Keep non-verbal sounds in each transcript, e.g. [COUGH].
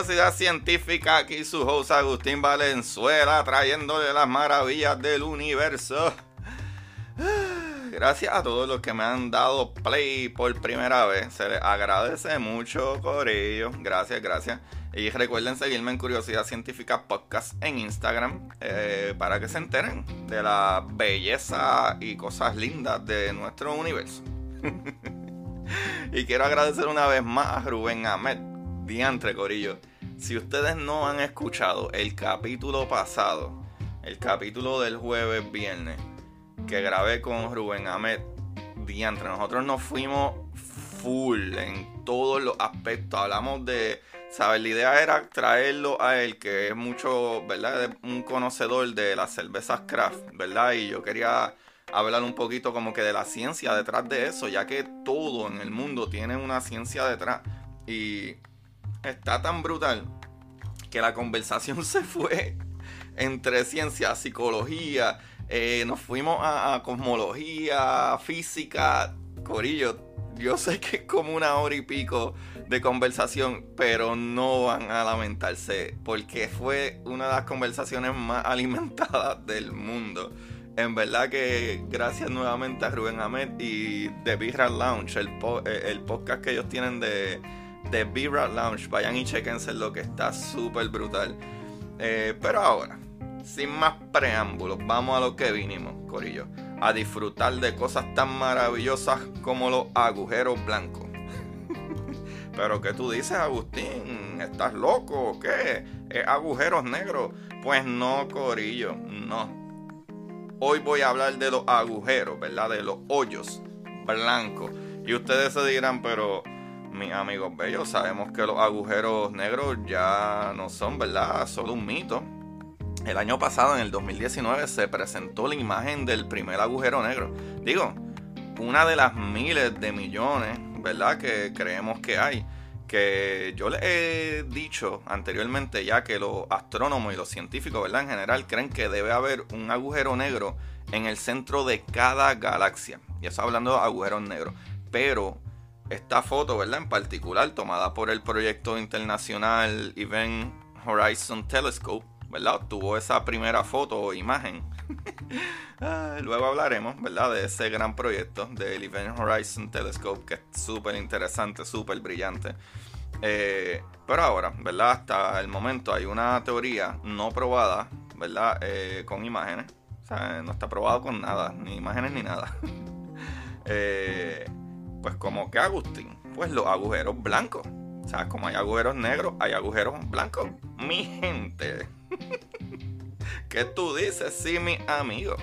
Curiosidad Científica. Aquí su host Agustín Valenzuela trayéndole las maravillas del universo. Gracias a todos los que me han dado play por primera vez. Se les agradece mucho, Corillo. Gracias, gracias. Y recuerden seguirme en Curiosidad Científica Podcast en Instagram eh, para que se enteren de la belleza y cosas lindas de nuestro universo. [LAUGHS] y quiero agradecer una vez más a Rubén Ahmed, Diantre Corillo. Si ustedes no han escuchado el capítulo pasado, el capítulo del jueves viernes, que grabé con Rubén Ahmed, Diantre, nosotros nos fuimos full en todos los aspectos. Hablamos de, ¿sabes? La idea era traerlo a él, que es mucho, ¿verdad? Un conocedor de las cervezas craft, ¿verdad? Y yo quería hablar un poquito como que de la ciencia detrás de eso, ya que todo en el mundo tiene una ciencia detrás. Y está tan brutal que la conversación [LAUGHS] se fue entre ciencia, psicología, eh, nos fuimos a, cosmología, física, corillo. Yo sé que es como una hora y pico de conversación, pero no van a lamentarse porque fue una de las conversaciones más [LAUGHS] alimentadas del mundo. En verdad que gracias nuevamente a Rubén Ahmed y The Birra Lounge, el, po el, podcast que ellos tienen de, de Birra Lounge. Vayan y chequense lo que está súper brutal. Eh, pero ahora, sin más preámbulos, vamos a lo que vinimos, Corillo. A disfrutar de cosas tan maravillosas como los agujeros blancos. [LAUGHS] pero ¿qué tú dices, Agustín? ¿Estás loco qué? ¿Es agujeros negros? Pues no, Corillo, no hoy voy a hablar de los agujeros, ¿verdad? De los hoyos blancos. Y ustedes se dirán, pero mis amigos bellos, sabemos que los agujeros negros ya no son, ¿verdad? Solo un mito. El año pasado, en el 2019, se presentó la imagen del primer agujero negro. Digo, una de las miles de millones, ¿verdad? Que creemos que hay que yo les he dicho anteriormente ya que los astrónomos y los científicos, ¿verdad? En general creen que debe haber un agujero negro en el centro de cada galaxia. Y eso hablando de agujeros negros. Pero esta foto, ¿verdad? En particular, tomada por el proyecto internacional Event Horizon Telescope, ¿verdad? Obtuvo esa primera foto o imagen. [LAUGHS] Ah, luego hablaremos, ¿verdad? De ese gran proyecto del Event Horizon Telescope, que es súper interesante, súper brillante. Eh, pero ahora, ¿verdad? Hasta el momento hay una teoría no probada, ¿verdad? Eh, con imágenes. O sea, no está probado con nada, ni imágenes ni nada. [LAUGHS] Eh, pues como que Agustín, pues los agujeros blancos. O sea, como hay agujeros negros, hay agujeros blancos. Mi gente. [LAUGHS] ¿Qué tú dices? Sí, mi amigo.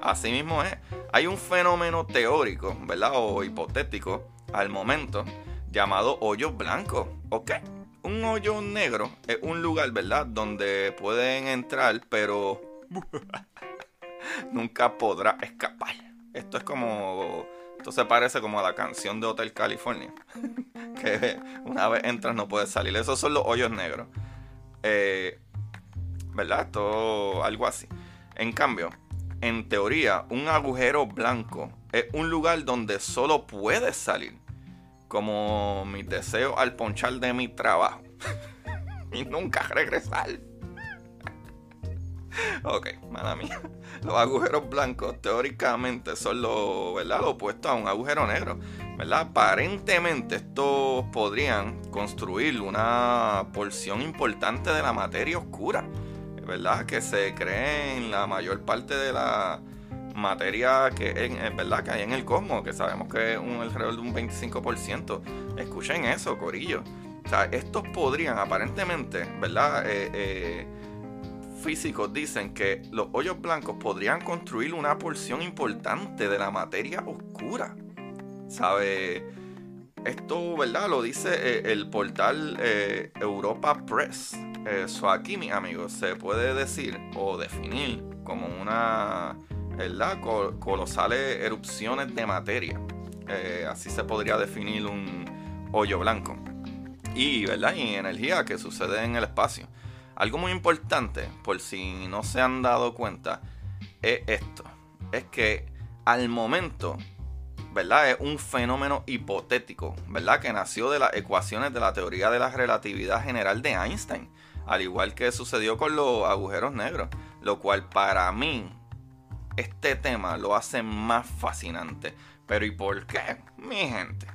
Así mismo es. Hay un fenómeno teórico, ¿verdad? O hipotético al momento llamado hoyo blanco. ¿Ok? Un hoyo negro es un lugar, ¿verdad? Donde pueden entrar, pero [LAUGHS] nunca podrá escapar. Esto es como esto se parece como a la canción de Hotel California. [LAUGHS] que una vez entras no puedes salir. Esos son los hoyos negros. Eh, ¿Verdad? Todo algo así. En cambio, en teoría, un agujero blanco es un lugar donde solo puedes salir. Como mi deseo al ponchar de mi trabajo. [LAUGHS] y nunca regresar. Ok, mala mía. Los agujeros blancos teóricamente son lo, ¿verdad? lo opuesto a un agujero negro. ¿verdad? Aparentemente estos podrían construir una porción importante de la materia oscura. ¿Verdad? Que se cree en la mayor parte de la materia que, en, ¿verdad? que hay en el cosmos, que sabemos que es un, alrededor de un 25%. Escuchen eso, Corillo. O sea, estos podrían aparentemente, ¿verdad? Eh, eh, físicos dicen que los hoyos blancos podrían construir una porción importante de la materia oscura. ¿Sabe? Esto, ¿verdad? Lo dice eh, el portal eh, Europa Press. Eso aquí, mis amigos, se puede decir o definir como una, ¿verdad? colosales erupciones de materia. Eh, así se podría definir un hoyo blanco. Y, ¿verdad? Y energía que sucede en el espacio. Algo muy importante, por si no se han dado cuenta, es esto. Es que al momento, ¿verdad? Es un fenómeno hipotético, ¿verdad? Que nació de las ecuaciones de la teoría de la relatividad general de Einstein. Al igual que sucedió con los agujeros negros. Lo cual para mí, este tema lo hace más fascinante. Pero ¿y por qué? Mi gente.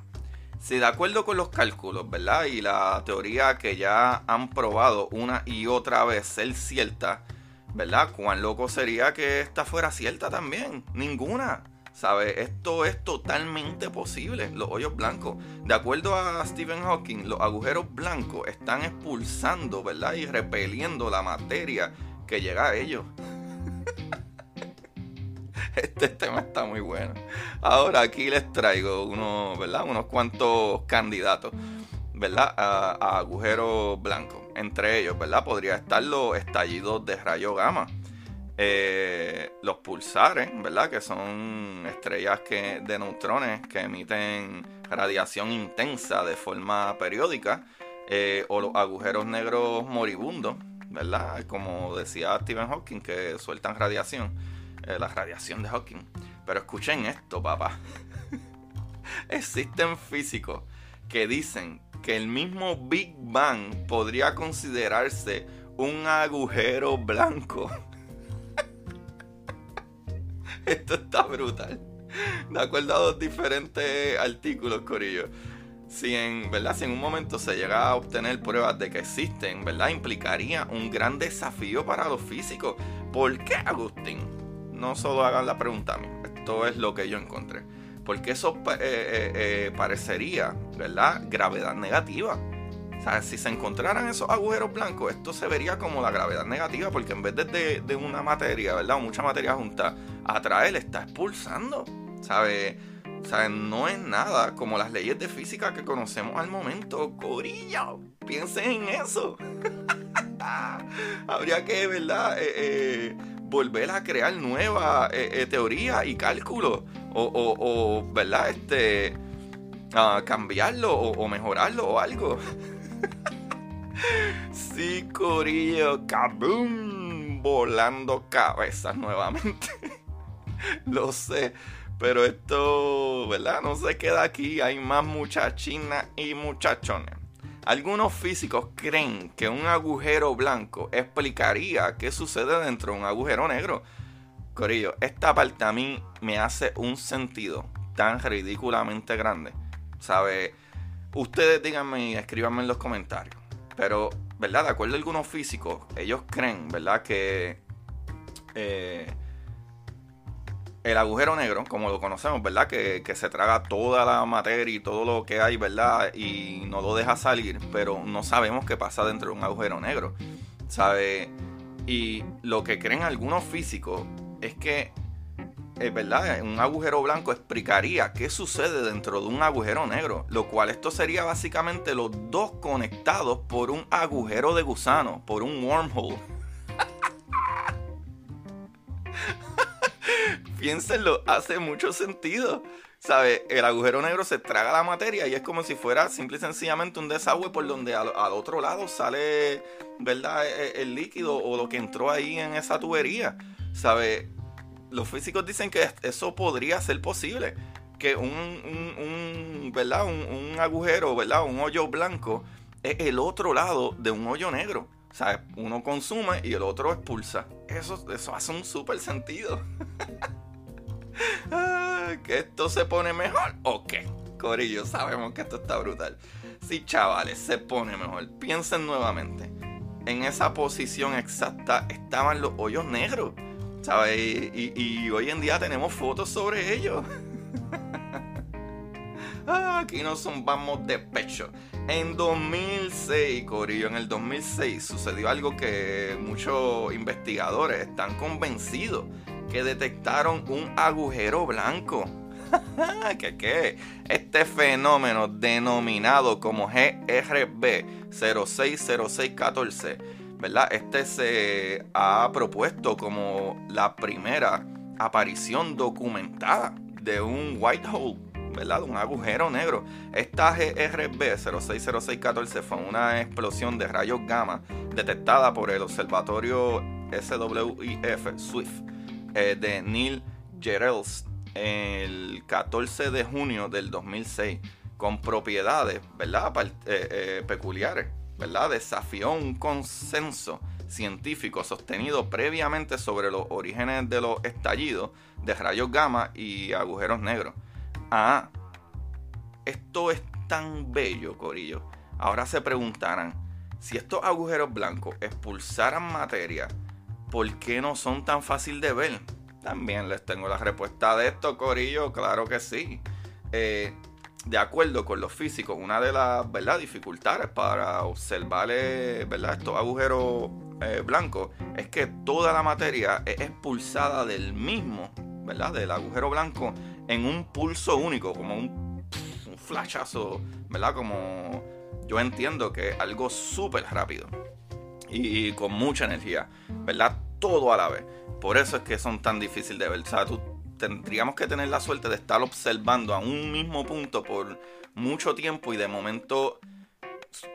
Si de acuerdo con los cálculos, ¿verdad? Y la teoría que ya han probado una y otra vez ser cierta, ¿verdad? ¿Cuán loco sería que esta fuera cierta también? Ninguna. ¿Sabe? Esto es totalmente posible, los hoyos blancos. De acuerdo a Stephen Hawking, los agujeros blancos están expulsando, ¿verdad? Y repeliendo la materia que llega a ellos. [LAUGHS] Este tema está muy bueno. Ahora aquí les traigo unos, ¿verdad? unos cuantos candidatos, ¿verdad? A, agujeros blancos. Entre ellos, ¿verdad? Podría estar los estallidos de rayo gamma. Eh, los pulsares, ¿verdad? Que son estrellas que, de neutrones que emiten radiación intensa de forma periódica. Eh, o los agujeros negros moribundos, ¿verdad? Como decía Stephen Hawking, que sueltan radiación. Eh, la radiación de Hawking. Pero escuchen esto, papá. [LAUGHS] Existen físicos que dicen que el mismo Big Bang podría considerarse un agujero blanco. [LAUGHS] esto está brutal. De acuerdo a dos diferentes artículos, Corillo. Si en, ¿verdad? si en un momento se llega a obtener pruebas de que existen, ¿verdad? Implicaría un gran desafío para los físicos. ¿Por qué, Agustín? No solo hagan la pregunta a mí, esto es lo que yo encontré. Porque eso eh, eh, eh, parecería, ¿verdad? Gravedad negativa. O sea, si se encontraran esos agujeros blancos, esto se vería como la gravedad negativa, porque en vez de, de, una materia, ¿verdad? O mucha materia junta, atrae, le está expulsando. ¿Sabe? O sea, no es nada como las leyes de física que conocemos al momento. Corillo, piensen en eso. [LAUGHS] Habría que, ¿verdad? Eh, volver a crear nuevas eh, eh, teorías y cálculos. O, ¿verdad? Este. cambiarlo o, mejorarlo o algo. [LAUGHS] sí, Corillo, kaboom, volando cabezas nuevamente. [LAUGHS] Lo sé. Pero esto, ¿verdad? No se queda aquí. Hay más muchachinas y muchachones. Algunos físicos creen que un agujero blanco explicaría qué sucede dentro de un agujero negro. Corillo, esta parte a mí me hace un sentido tan ridículamente grande. ¿Sabe? Ustedes díganme y escríbanme en los comentarios. Pero, ¿verdad? De acuerdo a algunos físicos, ellos creen, ¿verdad? Que eh, el agujero negro, como lo conocemos, ¿verdad? Que, se traga toda la materia y todo lo que hay, ¿verdad? Y no lo deja salir, pero no sabemos qué pasa dentro de un agujero negro, ¿sabe? Y lo que creen algunos físicos es que, es eh, verdad, un agujero blanco explicaría qué sucede dentro de un agujero negro, lo cual esto sería básicamente los dos conectados por un agujero de gusano, por un wormhole. Piénsenlo, hace mucho sentido. ¿Sabe? El agujero negro se traga la materia y es como si fuera simple y sencillamente un desagüe por donde al, otro lado sale, ¿verdad? E, e, el, líquido o lo que entró ahí en esa tubería. ¿Sabe? Los físicos dicen que eso podría ser posible. Que un, ¿verdad? Un, agujero, ¿verdad? Un hoyo blanco es el otro lado de un hoyo negro. ¿Sabe? Uno consume y el otro expulsa. Eso, eso hace un súper sentido. [LAUGHS] [LAUGHS] ¿Que esto se pone mejor o qué? Corillo, sabemos que esto está brutal. Sí, chavales, se pone mejor. Piensen nuevamente. En esa posición exacta estaban los hoyos negros. ¿Sabes? Y, hoy en día tenemos fotos sobre ellos. [LAUGHS] Ah, aquí nos zumbamos de pecho. En 2006, Corillo, en el 2006 sucedió algo que muchos investigadores están convencidos que detectaron un agujero blanco. [LAUGHS] ¿Qué qué? Este fenómeno denominado como GRB 060614, ¿verdad? Este se ha propuesto como la primera aparición documentada de un white hole, ¿verdad? Un agujero negro. Esta GRB 060614 fue una explosión de rayos gamma detectada por el observatorio SWIF Swift eh, de Neil Gerels el 14 de junio del 2006 con propiedades, ¿verdad? Eh, eh, peculiares, ¿verdad? Desafió un consenso científico sostenido previamente sobre los orígenes de los estallidos de rayos gamma y agujeros negros. Ah, esto es tan bello, Corillo. Ahora se preguntarán, si estos agujeros blancos expulsaran materia, ¿por qué no son tan fácil de ver? También les tengo la respuesta de esto, Corillo, claro que sí. Eh, de acuerdo con los físicos, una de las ¿verdad? dificultades para observar eh, estos agujeros eh, blancos es que toda la materia es expulsada del mismo, ¿verdad? del agujero blanco en un pulso único, como un, un flashazo, ¿verdad? Como yo entiendo que es algo súper rápido y con mucha energía, ¿verdad? Todo a la vez. Por eso es que son tan difíciles de ver. O sea, tú tendríamos que tener la suerte de estar observando a un mismo punto por mucho tiempo y de momento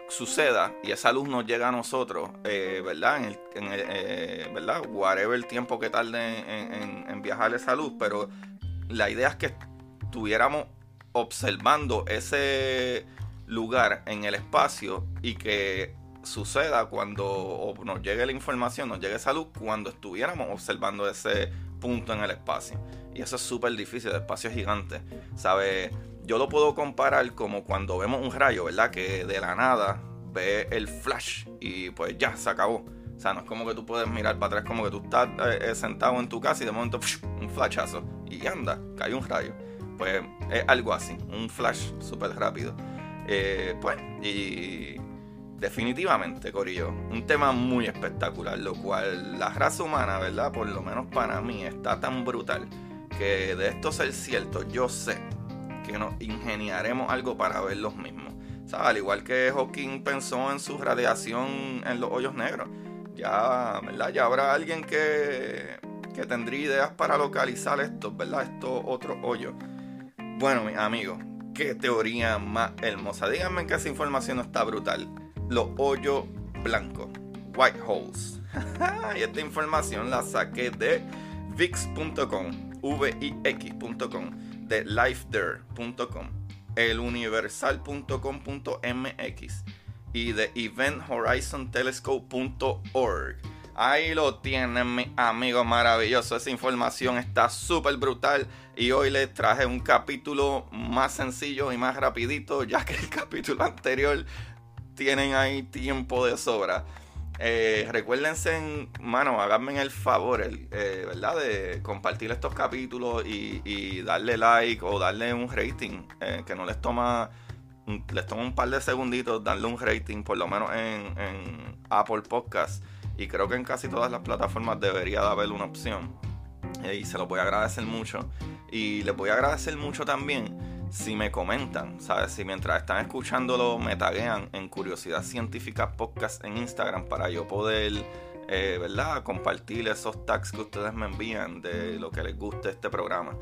suceda y esa luz nos llega a nosotros, eh, ¿verdad? En el, eh, ¿verdad? Whatever el tiempo que tarde en, en, viajar esa luz, pero la idea es que estuviéramos observando ese lugar en el espacio y que suceda cuando nos llegue la información, nos llegue salud, cuando estuviéramos observando ese punto en el espacio. Y eso es súper difícil, el espacio es gigante. ¿Sabe? Yo lo puedo comparar como cuando vemos un rayo, ¿verdad? Que de la nada ve el flash y pues ya, se acabó. O sea, no es como que tú puedes mirar para atrás como que tú estás eh, eh, sentado en tu casa y de momento un flashazo y anda, cae un rayo. Pues es algo así, un flash súper rápido. Eh, pues, y Definitivamente, Corillo, un tema muy espectacular, lo cual la raza humana, ¿verdad? Por lo menos para mí, está tan brutal que de esto ser cierto, yo sé que nos ingeniaremos algo para ver los mismos. ¿Sabes? Al igual que Hawking pensó en su radiación en los hoyos negros. Ya, ¿verdad? Ya habrá alguien que, que tendría ideas para localizar estos, ¿verdad? Estos otros hoyos. Bueno, mis amigos, qué teoría más hermosa. Díganme que esa información no está brutal los hoyos blancos, white holes. [LAUGHS] y esta información la saqué de VIX.com. lvix.com, de lifethere.com, eluniversal.com.mx y de eventhorizontelescope.org. Ahí lo tienen, mi amigo maravilloso. Esa información está súper brutal. Y hoy les traje un capítulo más sencillo y más rapidito, ya que el [LAUGHS] capítulo anterior tienen ahí tiempo de sobra. Eh, recuérdense, mano, háganme el favor, eh, ¿verdad? De compartir estos capítulos y, darle like o darle un rating, eh, que no les toma, les toma un par de segunditos darle un rating, por lo menos en, en Apple Podcast. Y creo que en casi todas las plataformas debería de haber una opción. y se los voy a agradecer mucho. Y les voy a agradecer mucho también si me comentan, ¿sabes? Si mientras están escuchándolo me taguean en Curiosidad Científica Podcast en Instagram para yo poder, eh, ¿verdad? Compartir esos tags que ustedes me envían de lo que les guste este programa.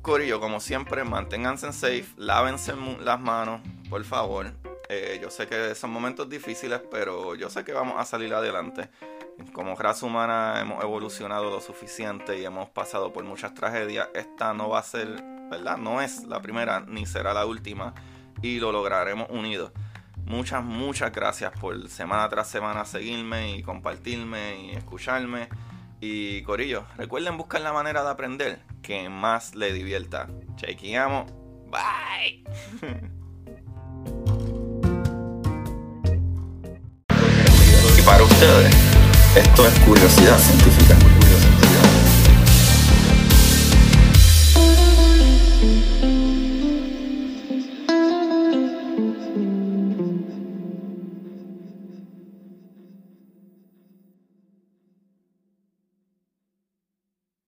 Corillo, como siempre, manténganse safe, lávense las manos, por favor. Eh, yo sé que son momentos difíciles, pero yo sé que vamos a salir adelante. Como raza humana hemos evolucionado lo suficiente y hemos pasado por muchas tragedias. Esta no va a ser ¿verdad? No es la primera ni será la última y lo lograremos unidos. Muchas, muchas gracias por semana tras semana seguirme y compartirme y escucharme. Y Corillo, recuerden buscar la manera de aprender que más le divierta. Chequeamos. Bye. [LAUGHS] y para ustedes, esto es curiosidad científica.